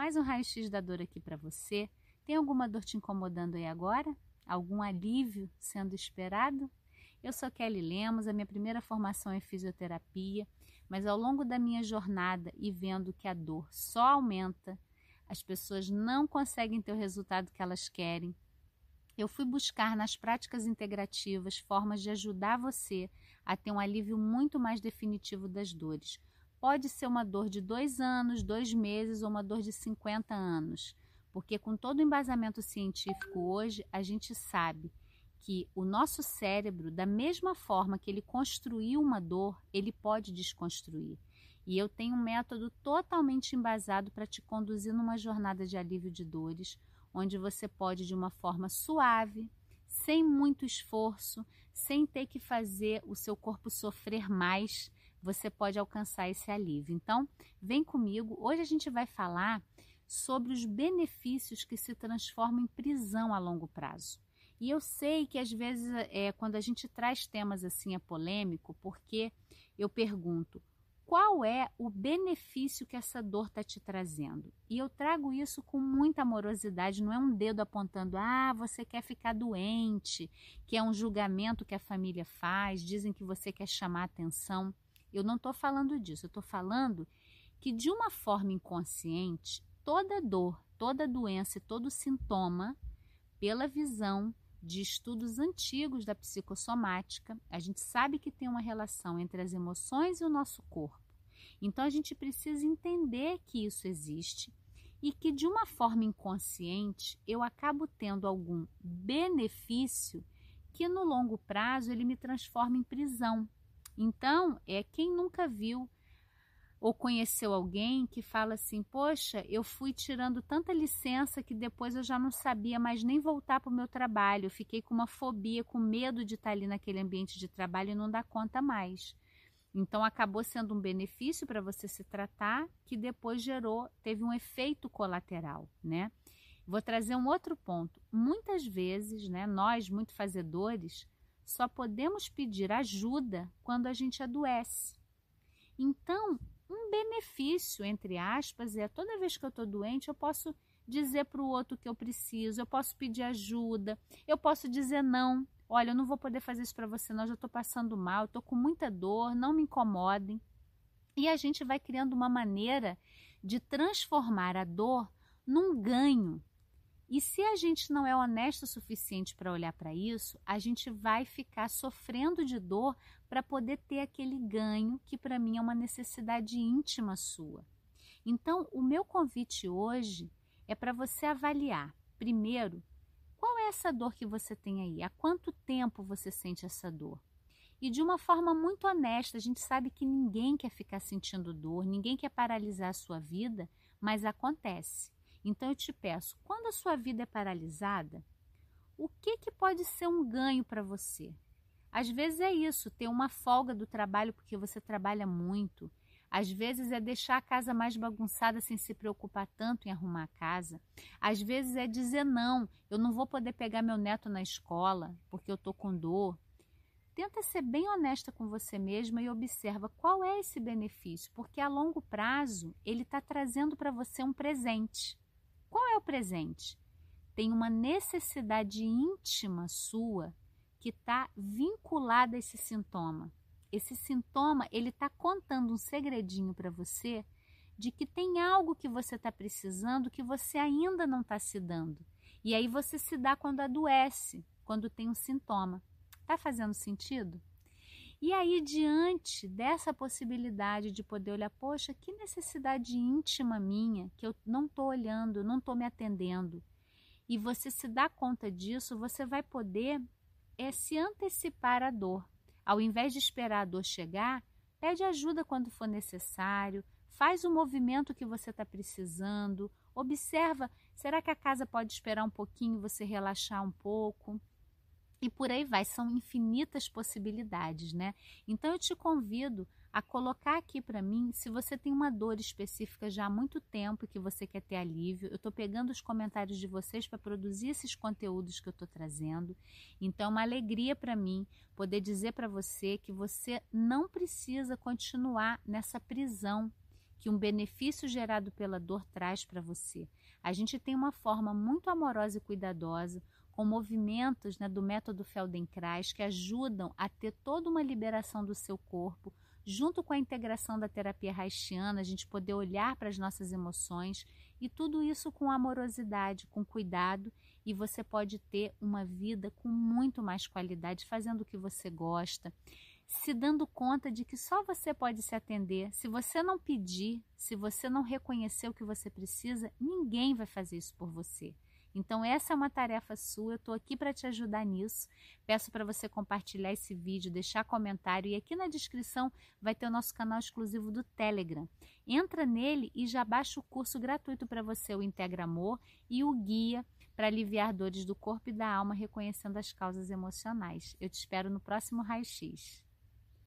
mais um raio-x da dor aqui para você. Tem alguma dor te incomodando aí agora? Algum alívio sendo esperado? Eu sou Kelly Lemos, a minha primeira formação é fisioterapia, mas ao longo da minha jornada e vendo que a dor só aumenta, as pessoas não conseguem ter o resultado que elas querem, eu fui buscar nas práticas integrativas formas de ajudar você a ter um alívio muito mais definitivo das dores. Pode ser uma dor de dois anos, dois meses ou uma dor de 50 anos, porque com todo o embasamento científico hoje, a gente sabe que o nosso cérebro, da mesma forma que ele construiu uma dor, ele pode desconstruir. E eu tenho um método totalmente embasado para te conduzir numa jornada de alívio de dores, onde você pode, de uma forma suave, sem muito esforço, sem ter que fazer o seu corpo sofrer mais, você pode alcançar esse alívio. Então, vem comigo. Hoje a gente vai falar sobre os benefícios que se transformam em prisão a longo prazo. E eu sei que às vezes, é, quando a gente traz temas assim, é polêmico, porque eu pergunto: qual é o benefício que essa dor está te trazendo. E eu trago isso com muita amorosidade, não é um dedo apontando, ah, você quer ficar doente, que é um julgamento que a família faz, dizem que você quer chamar atenção. Eu não estou falando disso, eu estou falando que de uma forma inconsciente, toda dor, toda doença e todo sintoma, pela visão de estudos antigos da psicossomática, a gente sabe que tem uma relação entre as emoções e o nosso corpo. Então a gente precisa entender que isso existe e que de uma forma inconsciente eu acabo tendo algum benefício que no longo prazo ele me transforma em prisão. Então, é quem nunca viu ou conheceu alguém que fala assim: Poxa, eu fui tirando tanta licença que depois eu já não sabia mais nem voltar para o meu trabalho. Eu fiquei com uma fobia, com medo de estar ali naquele ambiente de trabalho e não dar conta mais. Então acabou sendo um benefício para você se tratar que depois gerou, teve um efeito colateral, né? Vou trazer um outro ponto. Muitas vezes, né, nós muito fazedores, só podemos pedir ajuda quando a gente adoece. Então, um benefício, entre aspas, é toda vez que eu estou doente, eu posso dizer para o outro que eu preciso, eu posso pedir ajuda, eu posso dizer não Olha, eu não vou poder fazer isso para você, não. Eu já estou passando mal, estou com muita dor, não me incomodem. E a gente vai criando uma maneira de transformar a dor num ganho. E se a gente não é honesto o suficiente para olhar para isso, a gente vai ficar sofrendo de dor para poder ter aquele ganho que para mim é uma necessidade íntima sua. Então, o meu convite hoje é para você avaliar, primeiro, qual é essa dor que você tem aí? Há quanto tempo você sente essa dor? E de uma forma muito honesta, a gente sabe que ninguém quer ficar sentindo dor, ninguém quer paralisar a sua vida, mas acontece. Então eu te peço, quando a sua vida é paralisada, o que, que pode ser um ganho para você? Às vezes é isso, ter uma folga do trabalho porque você trabalha muito, às vezes é deixar a casa mais bagunçada sem se preocupar tanto em arrumar a casa. Às vezes é dizer não, eu não vou poder pegar meu neto na escola porque eu tô com dor. Tenta ser bem honesta com você mesma e observa qual é esse benefício, porque a longo prazo ele está trazendo para você um presente. O presente? Tem uma necessidade íntima sua que está vinculada a esse sintoma esse sintoma ele está contando um segredinho para você de que tem algo que você está precisando que você ainda não está se dando. E aí você se dá quando adoece, quando tem um sintoma. Está fazendo sentido? E aí, diante dessa possibilidade de poder olhar, poxa, que necessidade íntima minha que eu não estou olhando, não estou me atendendo, e você se dá conta disso, você vai poder é, se antecipar à dor. Ao invés de esperar a dor chegar, pede ajuda quando for necessário, faz o movimento que você está precisando, observa, será que a casa pode esperar um pouquinho você relaxar um pouco? E por aí vai, são infinitas possibilidades, né? Então eu te convido a colocar aqui para mim se você tem uma dor específica já há muito tempo que você quer ter alívio. Eu estou pegando os comentários de vocês para produzir esses conteúdos que eu estou trazendo. Então, é uma alegria para mim poder dizer para você que você não precisa continuar nessa prisão que um benefício gerado pela dor traz para você. A gente tem uma forma muito amorosa e cuidadosa, com movimentos né, do método Feldenkrais que ajudam a ter toda uma liberação do seu corpo, junto com a integração da terapia haitiana, a gente poder olhar para as nossas emoções e tudo isso com amorosidade, com cuidado, e você pode ter uma vida com muito mais qualidade, fazendo o que você gosta, se dando conta de que só você pode se atender. Se você não pedir, se você não reconhecer o que você precisa, ninguém vai fazer isso por você. Então, essa é uma tarefa sua, eu estou aqui para te ajudar nisso. Peço para você compartilhar esse vídeo, deixar comentário e aqui na descrição vai ter o nosso canal exclusivo do Telegram. Entra nele e já baixa o curso gratuito para você, o Integra Amor e o Guia para aliviar dores do corpo e da alma, reconhecendo as causas emocionais. Eu te espero no próximo Raio X.